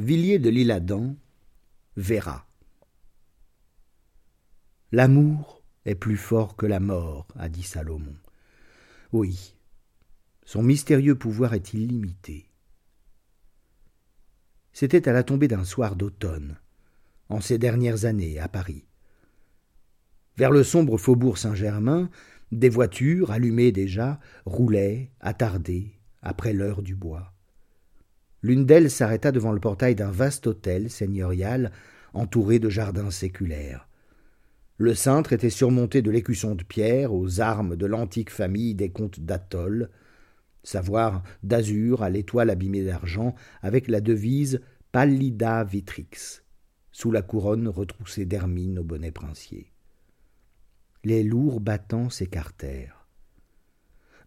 Villiers de l'Isle-Adam, Vera. L'amour est plus fort que la mort, a dit Salomon. Oui, son mystérieux pouvoir est illimité. C'était à la tombée d'un soir d'automne, en ces dernières années, à Paris. Vers le sombre faubourg Saint-Germain, des voitures, allumées déjà, roulaient, attardées, après l'heure du bois. L'une d'elles s'arrêta devant le portail d'un vaste hôtel seigneurial entouré de jardins séculaires. Le cintre était surmonté de l'écusson de pierre aux armes de l'antique famille des comtes d'Atoll, savoir d'azur à l'étoile abîmée d'argent, avec la devise Pallida Vitrix, sous la couronne retroussée d'hermine au bonnet princier. Les lourds battants s'écartèrent.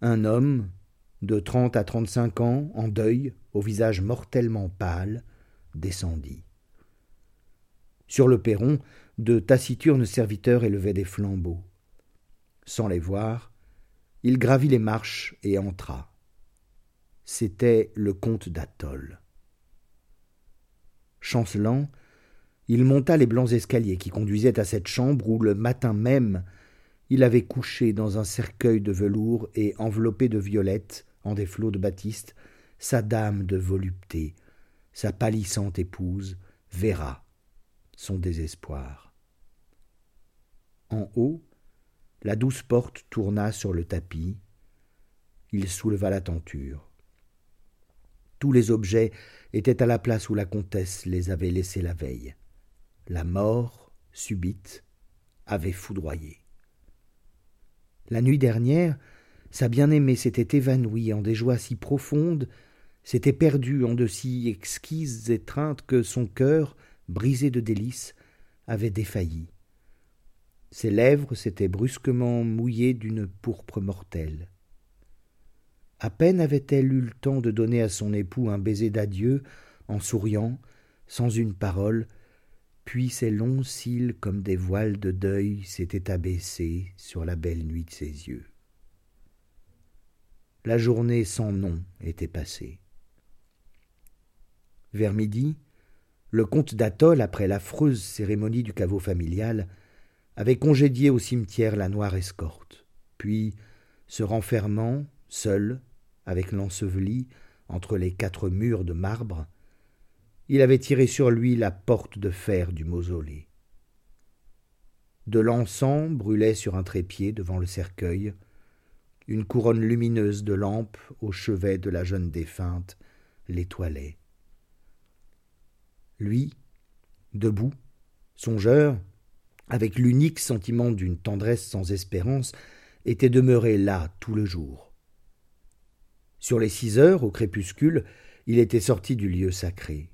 Un homme, de trente à trente-cinq ans, en deuil, au visage mortellement pâle, descendit. Sur le perron, de taciturnes serviteurs élevaient des flambeaux. Sans les voir, il gravit les marches et entra. C'était le comte d'Atoll. Chancelant, il monta les blancs escaliers qui conduisaient à cette chambre où le matin même il avait couché dans un cercueil de velours et enveloppé de violettes en des flots de batiste sa dame de volupté, sa pâlissante épouse, Vera, son désespoir. En haut, la douce porte tourna sur le tapis. Il souleva la tenture. Tous les objets étaient à la place où la comtesse les avait laissés la veille. La mort, subite, avait foudroyé. La nuit dernière, sa bien-aimée s'était évanouie en des joies si profondes, s'était perdue en de si exquises étreintes que son cœur, brisé de délices, avait défailli. Ses lèvres s'étaient brusquement mouillées d'une pourpre mortelle. À peine avait-elle eu le temps de donner à son époux un baiser d'adieu, en souriant, sans une parole, puis ses longs cils comme des voiles de deuil s'étaient abaissés sur la belle nuit de ses yeux. La journée sans nom était passée. Vers midi, le comte d'Atoll, après l'affreuse cérémonie du caveau familial, avait congédié au cimetière la noire escorte, puis, se renfermant, seul, avec l'enseveli, entre les quatre murs de marbre, il avait tiré sur lui la porte de fer du mausolée. De l'encens brûlait sur un trépied devant le cercueil, une couronne lumineuse de lampes au chevet de la jeune défunte l'étoilait. Lui, debout, songeur, avec l'unique sentiment d'une tendresse sans espérance, était demeuré là tout le jour. Sur les six heures, au crépuscule, il était sorti du lieu sacré.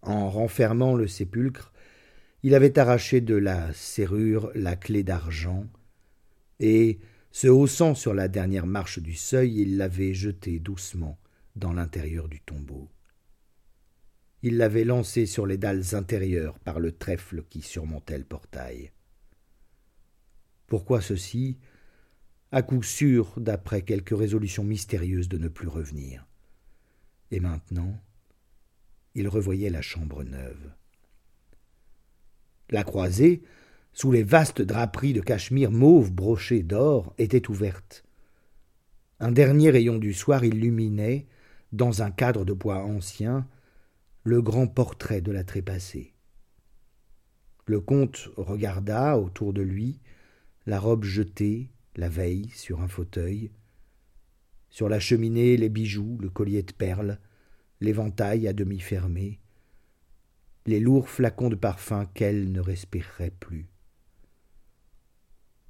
En renfermant le sépulcre, il avait arraché de la serrure la clé d'argent, et, se haussant sur la dernière marche du seuil, il l'avait jetée doucement dans l'intérieur du tombeau. Il l'avait lancée sur les dalles intérieures par le trèfle qui surmontait le portail. Pourquoi ceci? À coup sûr, d'après quelques résolutions mystérieuses de ne plus revenir. Et maintenant, il revoyait la chambre neuve. La croisée, sous les vastes draperies de cachemire mauve brochées d'or, était ouverte. Un dernier rayon du soir illuminait, dans un cadre de bois ancien, le grand portrait de la trépassée. Le comte regarda autour de lui la robe jetée, la veille, sur un fauteuil, sur la cheminée les bijoux, le collier de perles, l'éventail à demi fermé, les lourds flacons de parfum qu'elle ne respirerait plus.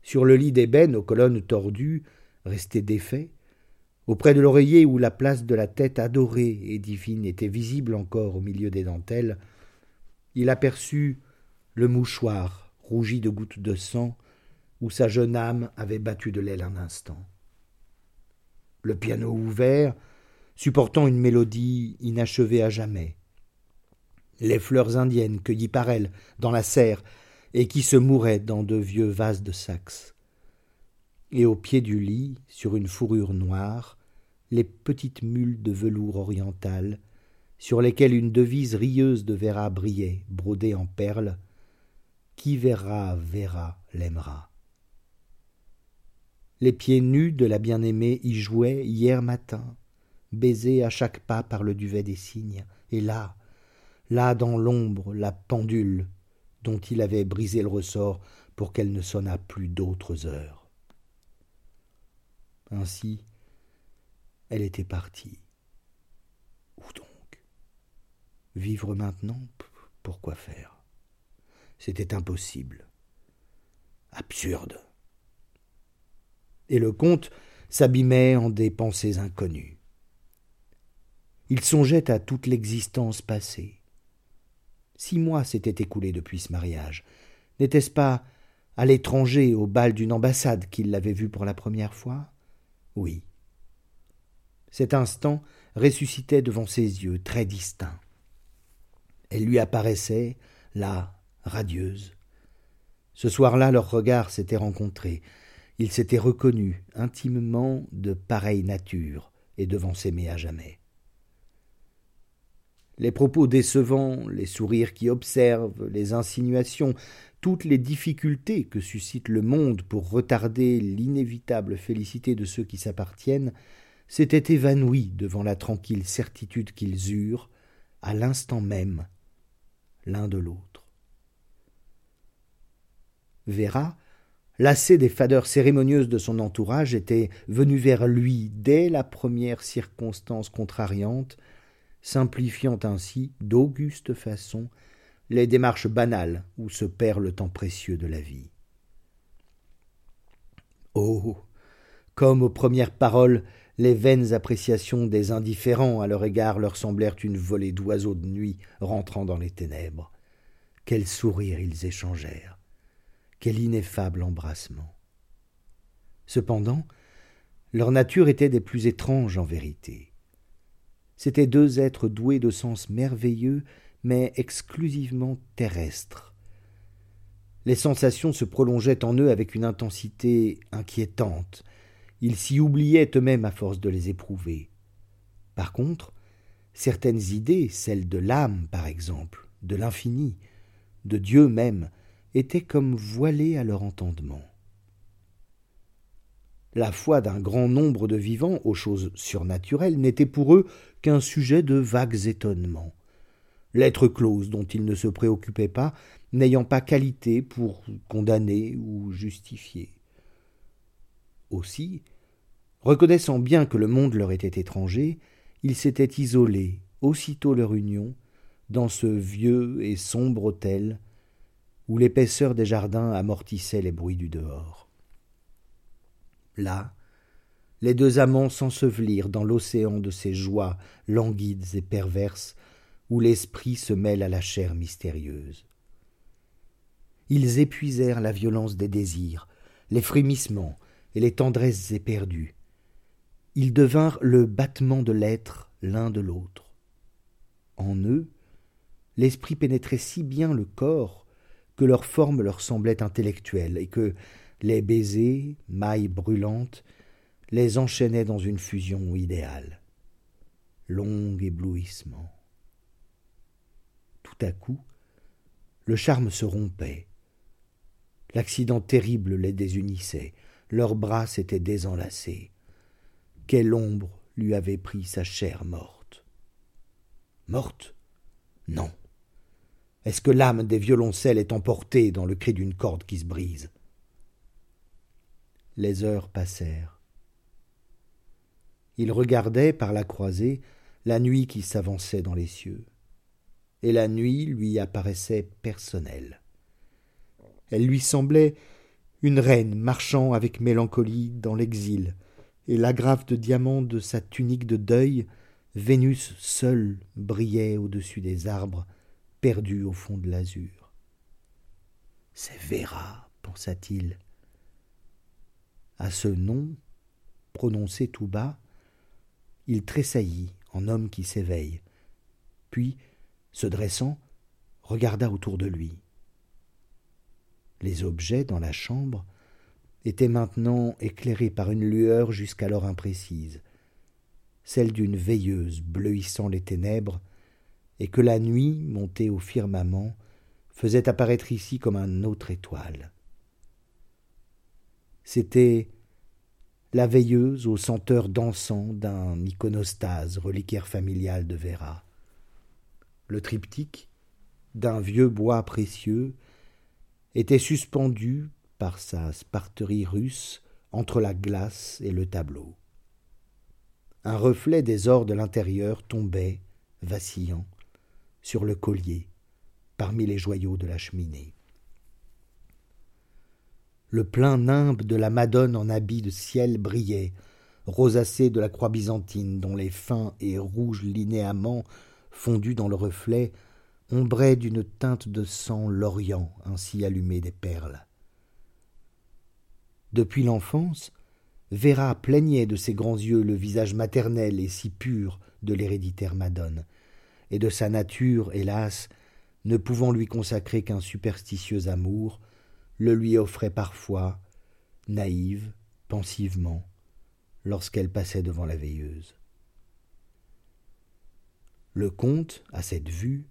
Sur le lit d'ébène aux colonnes tordues, resté défait, auprès de l'oreiller où la place de la tête adorée et divine était visible encore au milieu des dentelles, il aperçut le mouchoir rougi de gouttes de sang où sa jeune âme avait battu de l'aile un instant. Le piano ouvert, supportant une mélodie inachevée à jamais. Les fleurs indiennes cueillies par elle dans la serre et qui se mouraient dans de vieux vases de Saxe. Et au pied du lit, sur une fourrure noire, les petites mules de velours oriental, sur lesquels une devise rieuse de Vera brillait, brodée en perles. Qui verra, verra, l'aimera. Les pieds nus de la bien-aimée y jouaient hier matin, baisés à chaque pas par le duvet des cygnes, et là, là dans l'ombre, la pendule dont il avait brisé le ressort pour qu'elle ne sonnât plus d'autres heures. Ainsi, elle était partie. Où donc? Vivre maintenant Pourquoi faire? C'était impossible. Absurde. Et le comte s'abîmait en des pensées inconnues. Il songeait à toute l'existence passée. Six mois s'étaient écoulés depuis ce mariage. N'était-ce pas à l'étranger, au bal d'une ambassade, qu'il l'avait vue pour la première fois? Oui. Cet instant ressuscitait devant ses yeux, très distinct. Elle lui apparaissait, là, radieuse. Ce soir-là, leurs regards s'étaient rencontrés. Ils s'étaient reconnus intimement de pareille nature et devant s'aimer à jamais. Les propos décevants, les sourires qui observent, les insinuations, toutes les difficultés que suscite le monde pour retarder l'inévitable félicité de ceux qui s'appartiennent, s'étaient évanouis devant la tranquille certitude qu'ils eurent, à l'instant même, l'un de l'autre. Vera, lassée des fadeurs cérémonieuses de son entourage, était venue vers lui dès la première circonstance contrariante, simplifiant ainsi, d'auguste façon, les démarches banales où se perd le temps précieux de la vie. Oh. Comme aux premières paroles, les vaines appréciations des indifférents à leur égard leur semblèrent une volée d'oiseaux de nuit rentrant dans les ténèbres. Quels sourires ils échangèrent. Quel ineffable embrassement. Cependant, leur nature était des plus étranges en vérité. C'étaient deux êtres doués de sens merveilleux, mais exclusivement terrestres. Les sensations se prolongeaient en eux avec une intensité inquiétante. Ils s'y oubliaient eux-mêmes à force de les éprouver. Par contre, certaines idées, celles de l'âme par exemple, de l'infini, de Dieu même, étaient comme voilées à leur entendement. La foi d'un grand nombre de vivants aux choses surnaturelles n'était pour eux qu'un sujet de vagues étonnements. Lettre close dont ils ne se préoccupaient pas, n'ayant pas qualité pour condamner ou justifier. Aussi, reconnaissant bien que le monde leur était étranger, ils s'étaient isolés, aussitôt leur union, dans ce vieux et sombre hôtel où l'épaisseur des jardins amortissait les bruits du dehors. Là, les deux amants s'ensevelirent dans l'océan de ces joies languides et perverses, où l'esprit se mêle à la chair mystérieuse. Ils épuisèrent la violence des désirs, les frémissements et les tendresses éperdues. Ils devinrent le battement de l'être l'un de l'autre. En eux, l'esprit pénétrait si bien le corps que leur forme leur semblait intellectuelle et que, les baisers, mailles brûlantes, les enchaînaient dans une fusion idéale. Long éblouissement. À coup, le charme se rompait. L'accident terrible les désunissait, leurs bras s'étaient désenlacés. Quelle ombre lui avait pris sa chair morte Morte? Non. Est-ce que l'âme des violoncelles est emportée dans le cri d'une corde qui se brise? Les heures passèrent. Il regardait par la croisée la nuit qui s'avançait dans les cieux, et la nuit lui apparaissait personnelle. Elle lui semblait une reine marchant avec mélancolie dans l'exil, et l'agrafe de diamants de sa tunique de deuil, Vénus seule brillait au-dessus des arbres, perdue au fond de l'azur. C'est Véra, pensa-t-il, à ce nom, prononcé tout bas, il tressaillit en homme qui s'éveille, puis, se dressant, regarda autour de lui. Les objets dans la chambre étaient maintenant éclairés par une lueur jusqu'alors imprécise, celle d'une veilleuse bleuissant les ténèbres et que la nuit, montée au firmament, faisait apparaître ici comme un autre étoile. C'était la veilleuse aux senteurs dansant d'un iconostase reliquaire familial de Vera. Le triptyque, d'un vieux bois précieux, était suspendu par sa sparterie russe entre la glace et le tableau. Un reflet des ors de l'intérieur tombait, vacillant, sur le collier, parmi les joyaux de la cheminée. Le plein nimbe de la Madone en habit de ciel brillait, rosacé de la croix byzantine dont les fins et rouges linéaments fondus dans le reflet ombraient d'une teinte de sang l'Orient ainsi allumé des perles. Depuis l'enfance, Vera plaignait de ses grands yeux le visage maternel et si pur de l'héréditaire Madone, et de sa nature, hélas, ne pouvant lui consacrer qu'un superstitieux amour, le lui offrait parfois, naïve, pensivement, lorsqu'elle passait devant la veilleuse. Le comte, à cette vue,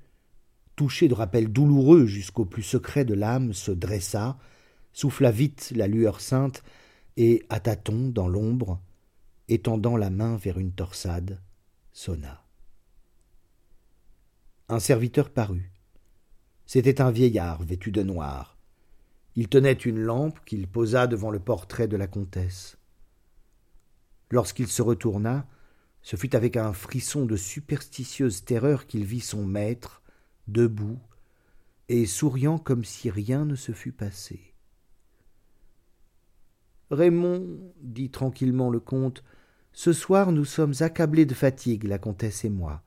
touché de rappels douloureux jusqu'au plus secret de l'âme, se dressa, souffla vite la lueur sainte, et, à tâtons, dans l'ombre, étendant la main vers une torsade, sonna. Un serviteur parut. C'était un vieillard vêtu de noir. Il tenait une lampe qu'il posa devant le portrait de la comtesse. Lorsqu'il se retourna, ce fut avec un frisson de superstitieuse terreur qu'il vit son maître, debout, et souriant comme si rien ne se fût passé. Raymond, dit tranquillement le comte, ce soir nous sommes accablés de fatigue, la comtesse et moi.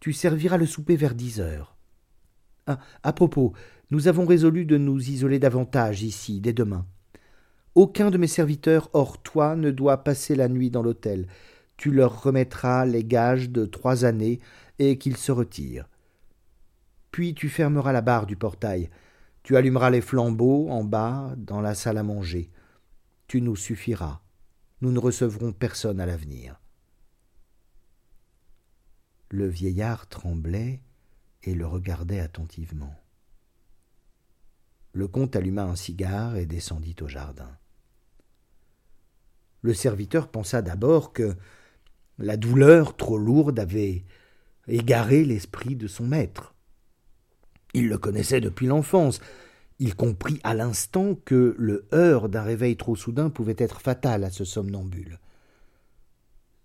Tu serviras le souper vers dix heures. Ah, à propos, nous avons résolu de nous isoler davantage ici, dès demain. Aucun de mes serviteurs hors toi ne doit passer la nuit dans l'hôtel. Tu leur remettras les gages de trois années et qu'ils se retirent. Puis tu fermeras la barre du portail. Tu allumeras les flambeaux en bas dans la salle à manger tu nous suffiras. Nous ne recevrons personne à l'avenir. Le vieillard tremblait et le regardait attentivement. Le comte alluma un cigare et descendit au jardin. Le serviteur pensa d'abord que la douleur trop lourde avait égaré l'esprit de son maître. Il le connaissait depuis l'enfance, il comprit à l'instant que le heurt d'un réveil trop soudain pouvait être fatal à ce somnambule.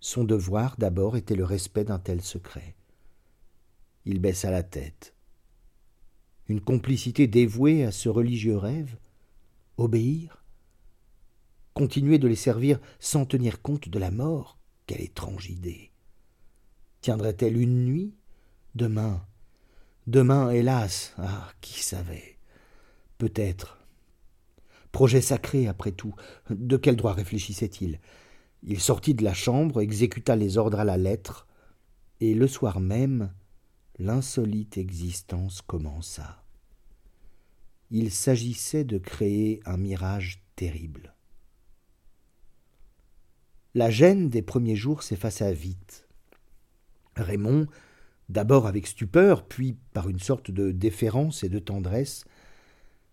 Son devoir d'abord était le respect d'un tel secret. Il baissa la tête. Une complicité dévouée à ce religieux rêve? Obéir? Continuer de les servir sans tenir compte de la mort? Quelle étrange idée Tiendrait-elle une nuit? Demain Demain, hélas Ah, qui savait Peut-être. Projet sacré, après tout. De quel droit réfléchissait-il? Il sortit de la chambre, exécuta les ordres à la lettre, et le soir même, l'insolite existence commença. Il s'agissait de créer un mirage terrible. La gêne des premiers jours s'effaça vite. Raymond, d'abord avec stupeur, puis par une sorte de déférence et de tendresse,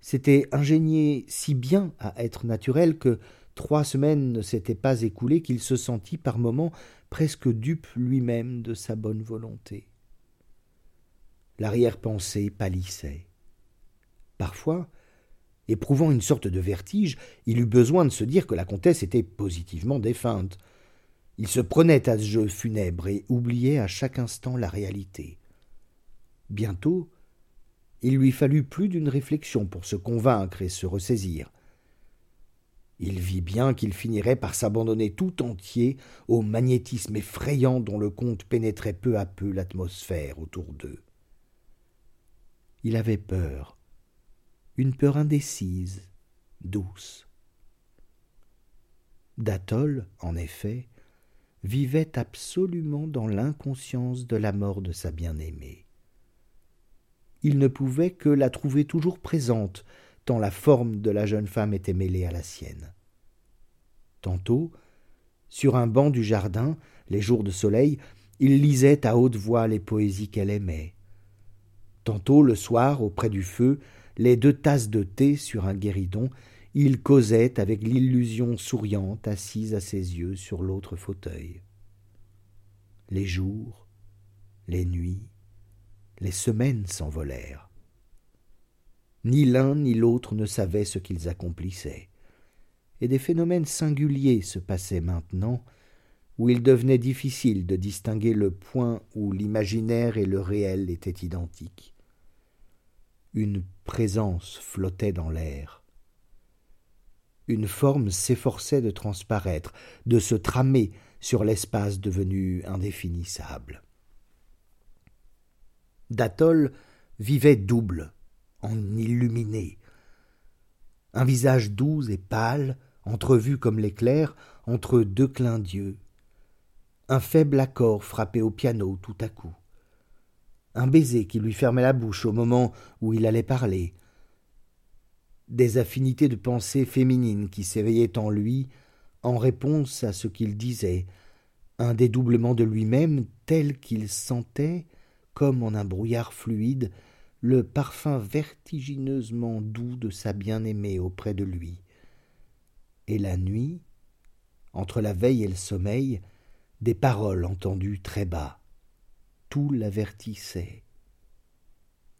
s'était ingénié si bien à être naturel que trois semaines ne s'étaient pas écoulées qu'il se sentit par moments presque dupe lui-même de sa bonne volonté. L'arrière-pensée pâlissait. Parfois, éprouvant une sorte de vertige, il eut besoin de se dire que la comtesse était positivement défunte. Il se prenait à ce jeu funèbre et oubliait à chaque instant la réalité. Bientôt, il lui fallut plus d'une réflexion pour se convaincre et se ressaisir. Il vit bien qu'il finirait par s'abandonner tout entier au magnétisme effrayant dont le comte pénétrait peu à peu l'atmosphère autour d'eux. Il avait peur, une peur indécise, douce. Datol, en effet, vivait absolument dans l'inconscience de la mort de sa bien-aimée il ne pouvait que la trouver toujours présente, tant la forme de la jeune femme était mêlée à la sienne. Tantôt, sur un banc du jardin, les jours de soleil, il lisait à haute voix les poésies qu'elle aimait, Tantôt, le soir, auprès du feu, les deux tasses de thé sur un guéridon, il causait avec l'illusion souriante assise à ses yeux sur l'autre fauteuil. Les jours, les nuits, les semaines s'envolèrent. Ni l'un ni l'autre ne savait ce qu'ils accomplissaient, et des phénomènes singuliers se passaient maintenant, où il devenait difficile de distinguer le point où l'imaginaire et le réel étaient identiques. Une présence flottait dans l'air. Une forme s'efforçait de transparaître, de se tramer sur l'espace devenu indéfinissable. Datol vivait double, en illuminé. Un visage doux et pâle, entrevu comme l'éclair, entre deux clins d'yeux. Un faible accord frappé au piano tout à coup un baiser qui lui fermait la bouche au moment où il allait parler, des affinités de pensée féminine qui s'éveillaient en lui en réponse à ce qu'il disait, un dédoublement de lui-même tel qu'il sentait, comme en un brouillard fluide, le parfum vertigineusement doux de sa bien-aimée auprès de lui. Et la nuit, entre la veille et le sommeil, des paroles entendues très bas tout l'avertissait.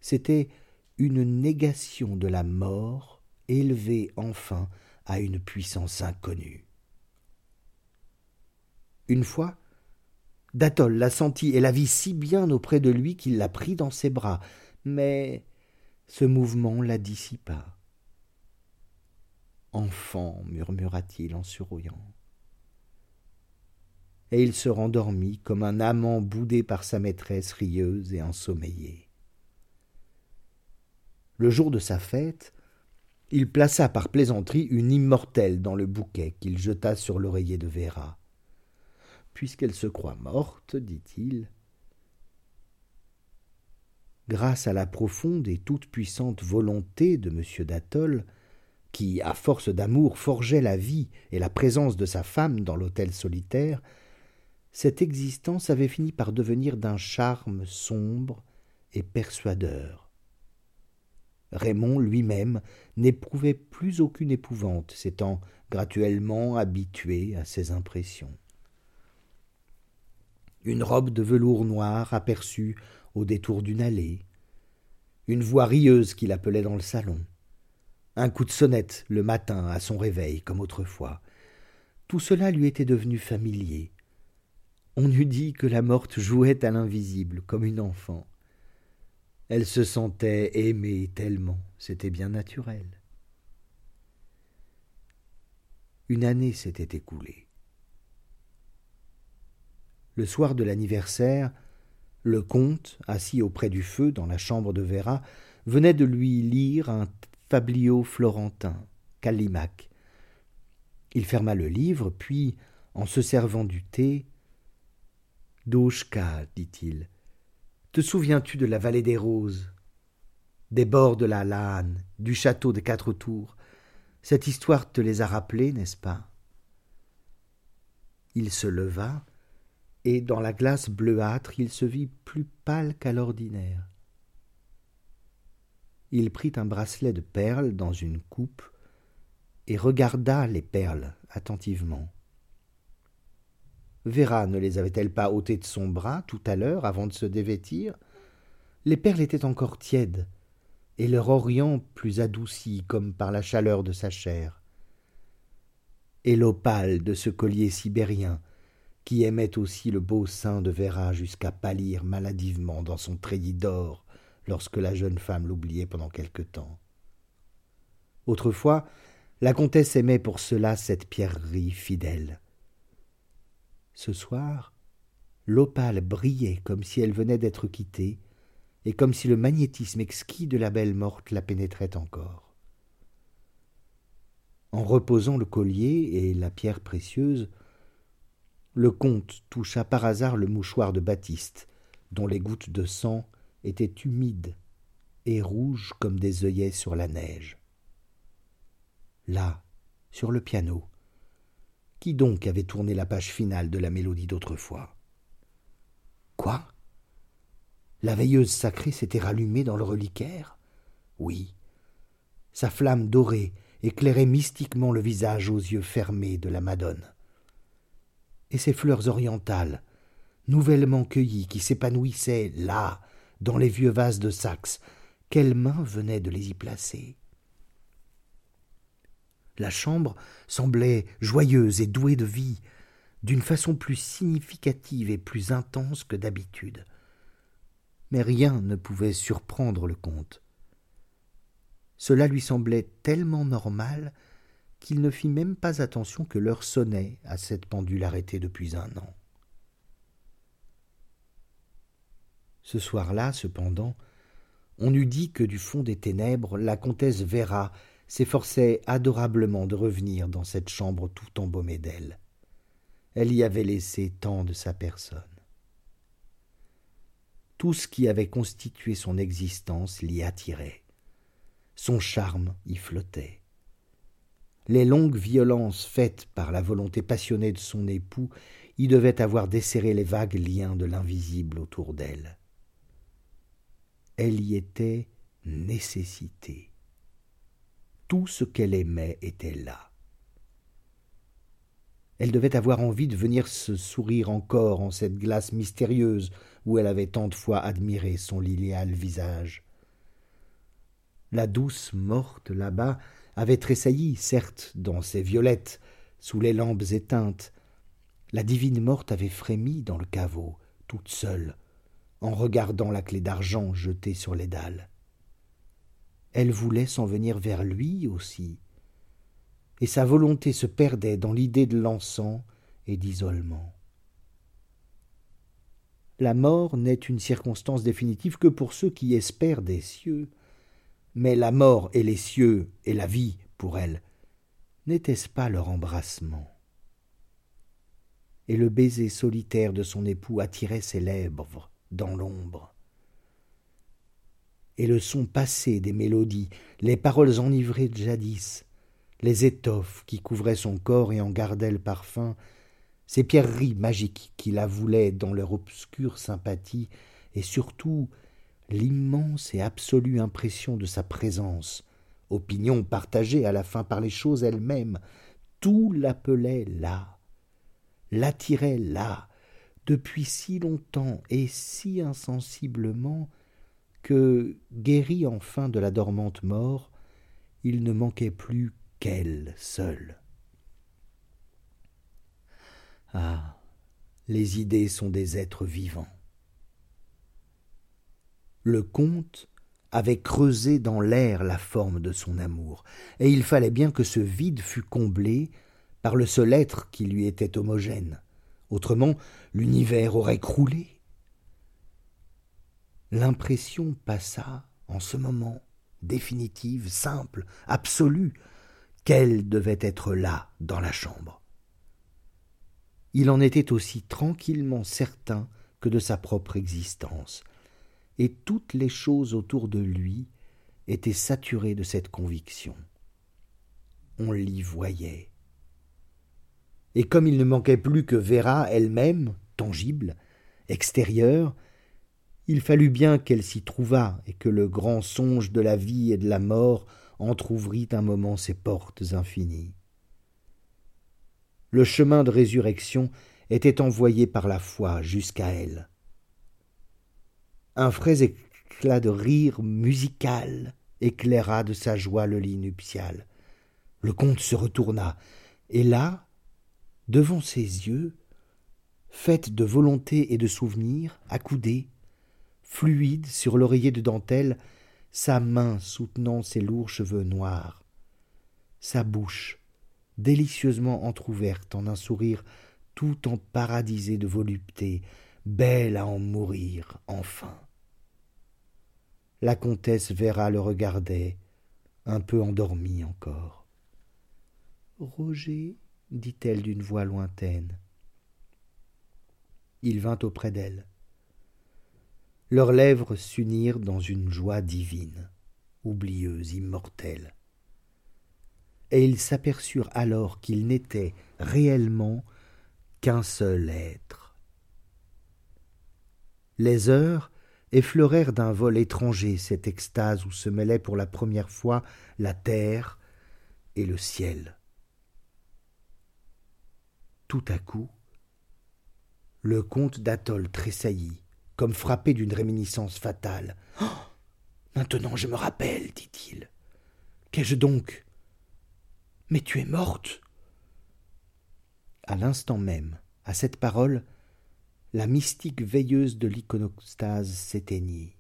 C'était une négation de la mort élevée enfin à une puissance inconnue. Une fois, Datol la sentit et la vit si bien auprès de lui qu'il la prit dans ses bras, mais ce mouvement la dissipa. Enfant, murmura-t-il en souriant et il se rendormit comme un amant boudé par sa maîtresse rieuse et ensommeillée. Le jour de sa fête, il plaça par plaisanterie une immortelle dans le bouquet qu'il jeta sur l'oreiller de Véra. Puisqu'elle se croit morte, dit-il, grâce à la profonde et toute-puissante volonté de M. d'Atoll, qui, à force d'amour, forgeait la vie et la présence de sa femme dans l'hôtel solitaire, cette existence avait fini par devenir d'un charme sombre et persuadeur. Raymond lui-même n'éprouvait plus aucune épouvante, s'étant graduellement habitué à ses impressions. Une robe de velours noir aperçue au détour d'une allée, une voix rieuse qui l'appelait dans le salon, un coup de sonnette le matin à son réveil comme autrefois, tout cela lui était devenu familier, on eût dit que la morte jouait à l'invisible, comme une enfant. Elle se sentait aimée tellement, c'était bien naturel. Une année s'était écoulée. Le soir de l'anniversaire, le comte, assis auprès du feu dans la chambre de Véra, venait de lui lire un fablio florentin, Callimaque. Il ferma le livre, puis, en se servant du thé, Douchka, dit-il, te souviens-tu de la vallée des roses, des bords de la Lahane, du château des quatre tours? Cette histoire te les a rappelés, n'est-ce pas? Il se leva, et dans la glace bleuâtre il se vit plus pâle qu'à l'ordinaire. Il prit un bracelet de perles dans une coupe et regarda les perles attentivement. Véra ne les avait-elle pas ôtées de son bras tout à l'heure avant de se dévêtir? Les perles étaient encore tièdes, et leur orient plus adouci comme par la chaleur de sa chair. Et l'opale de ce collier sibérien, qui aimait aussi le beau sein de Véra jusqu'à pâlir maladivement dans son treillis d'or lorsque la jeune femme l'oubliait pendant quelque temps. Autrefois, la comtesse aimait pour cela cette pierrerie fidèle. Ce soir, l'opale brillait comme si elle venait d'être quittée, et comme si le magnétisme exquis de la belle morte la pénétrait encore. En reposant le collier et la pierre précieuse, le comte toucha par hasard le mouchoir de Baptiste, dont les gouttes de sang étaient humides et rouges comme des œillets sur la neige. Là, sur le piano, qui donc avait tourné la page finale de la mélodie d'autrefois? Quoi? La veilleuse sacrée s'était rallumée dans le reliquaire? Oui. Sa flamme dorée éclairait mystiquement le visage aux yeux fermés de la Madone. Et ces fleurs orientales, nouvellement cueillies, qui s'épanouissaient là, dans les vieux vases de Saxe, quelle main venait de les y placer? La chambre semblait joyeuse et douée de vie, d'une façon plus significative et plus intense que d'habitude. Mais rien ne pouvait surprendre le comte. Cela lui semblait tellement normal qu'il ne fit même pas attention que l'heure sonnait à cette pendule arrêtée depuis un an. Ce soir-là, cependant, on eût dit que du fond des ténèbres, la comtesse Véra s'efforçait adorablement de revenir dans cette chambre tout embaumée d'elle. Elle y avait laissé tant de sa personne. Tout ce qui avait constitué son existence l'y attirait. Son charme y flottait. Les longues violences faites par la volonté passionnée de son époux y devaient avoir desserré les vagues liens de l'invisible autour d'elle. Elle y était nécessité. Tout ce qu'elle aimait était là. Elle devait avoir envie de venir se sourire encore en cette glace mystérieuse où elle avait tant de fois admiré son lilial visage. La douce morte là-bas avait tressailli, certes, dans ses violettes, sous les lampes éteintes. La divine morte avait frémi dans le caveau, toute seule, en regardant la clé d'argent jetée sur les dalles. Elle voulait s'en venir vers lui aussi, et sa volonté se perdait dans l'idée de l'encens et d'isolement. La mort n'est une circonstance définitive que pour ceux qui espèrent des cieux, mais la mort et les cieux et la vie, pour elle, n'était-ce pas leur embrassement? Et le baiser solitaire de son époux attirait ses lèvres dans l'ombre. Et le son passé des mélodies, les paroles enivrées de jadis, les étoffes qui couvraient son corps et en gardaient le parfum, ces pierreries magiques qui la voulaient dans leur obscure sympathie, et surtout l'immense et absolue impression de sa présence, opinion partagée à la fin par les choses elles-mêmes, tout l'appelait là, l'attirait là, depuis si longtemps et si insensiblement que, guéri enfin de la dormante mort, il ne manquait plus qu'elle seule. Ah. Les idées sont des êtres vivants. Le comte avait creusé dans l'air la forme de son amour, et il fallait bien que ce vide fût comblé par le seul être qui lui était homogène. Autrement, l'univers aurait croulé. L'impression passa, en ce moment, définitive, simple, absolue, qu'elle devait être là, dans la chambre. Il en était aussi tranquillement certain que de sa propre existence, et toutes les choses autour de lui étaient saturées de cette conviction. On l'y voyait, et comme il ne manquait plus que Véra elle-même, tangible, extérieure, il fallut bien qu'elle s'y trouvât et que le grand songe de la vie et de la mort entr'ouvrît un moment ses portes infinies. Le chemin de résurrection était envoyé par la foi jusqu'à elle. Un frais éclat de rire musical éclaira de sa joie le lit nuptial. Le comte se retourna, et là, devant ses yeux, faite de volonté et de souvenir, accoudée, fluide sur l'oreiller de dentelle, sa main soutenant ses lourds cheveux noirs, sa bouche délicieusement entr'ouverte en un sourire tout en paradisé de volupté, belle à en mourir, enfin. La comtesse Véra le regardait, un peu endormie encore. Roger, dit-elle d'une voix lointaine. Il vint auprès d'elle. Leurs lèvres s'unirent dans une joie divine, oublieuse, immortelle. Et ils s'aperçurent alors qu'ils n'étaient réellement qu'un seul être. Les heures effleurèrent d'un vol étranger cette extase où se mêlaient pour la première fois la terre et le ciel. Tout à coup, le comte d'Atoll tressaillit, comme frappé d'une réminiscence fatale. Oh maintenant je me rappelle, dit-il. Qu'ai-je donc? Mais tu es morte À l'instant même, à cette parole, la mystique veilleuse de l'iconostase s'éteignit.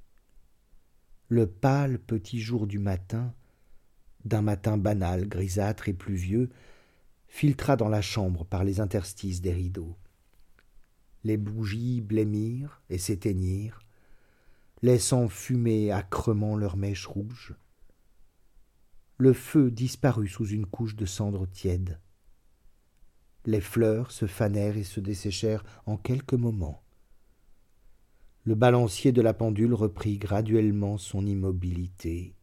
Le pâle petit jour du matin, d'un matin banal, grisâtre et pluvieux, filtra dans la chambre par les interstices des rideaux. Les bougies blêmirent et s'éteignirent, laissant fumer âcrement leurs mèches rouges. Le feu disparut sous une couche de cendres tièdes. Les fleurs se fanèrent et se desséchèrent en quelques moments. Le balancier de la pendule reprit graduellement son immobilité.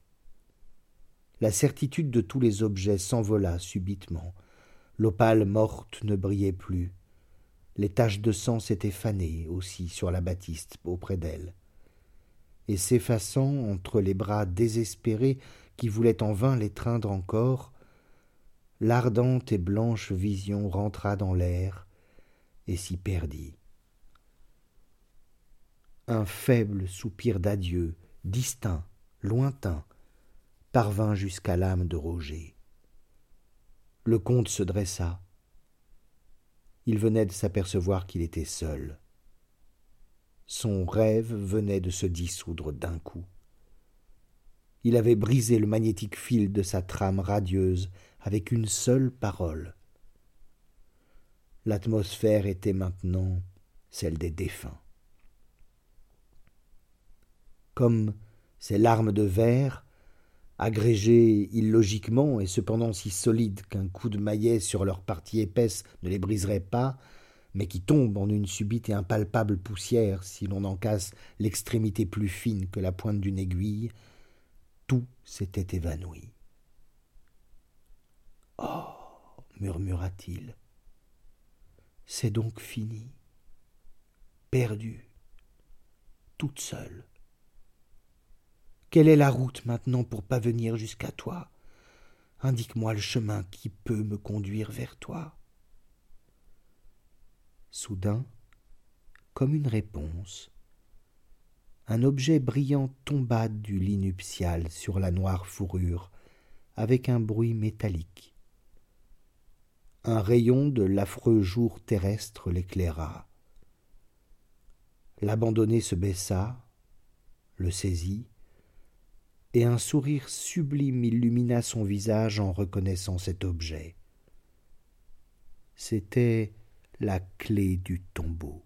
La certitude de tous les objets s'envola subitement. L'opale morte ne brillait plus. Les taches de sang s'étaient fanées aussi sur la batiste auprès d'elle. Et s'effaçant entre les bras désespérés qui voulaient en vain l'étreindre encore, l'ardente et blanche vision rentra dans l'air et s'y perdit. Un faible soupir d'adieu, distinct, lointain, parvint jusqu'à l'âme de Roger. Le comte se dressa. Il venait de s'apercevoir qu'il était seul. Son rêve venait de se dissoudre d'un coup. Il avait brisé le magnétique fil de sa trame radieuse avec une seule parole. L'atmosphère était maintenant celle des défunts. Comme ces larmes de verre, agrégées illogiquement et cependant si solides qu'un coup de maillet sur leur partie épaisse ne les briserait pas, mais qui tombent en une subite et impalpable poussière si l'on en casse l'extrémité plus fine que la pointe d'une aiguille, tout s'était évanoui. Oh murmura-t-il, c'est donc fini, perdu, toute seule. Quelle est la route maintenant pour venir jusqu'à toi? Indique-moi le chemin qui peut me conduire vers toi. Soudain, comme une réponse, un objet brillant tomba du lit nuptial sur la noire fourrure avec un bruit métallique. Un rayon de l'affreux jour terrestre l'éclaira. L'abandonné se baissa, le saisit, et un sourire sublime illumina son visage en reconnaissant cet objet. C'était la clé du tombeau.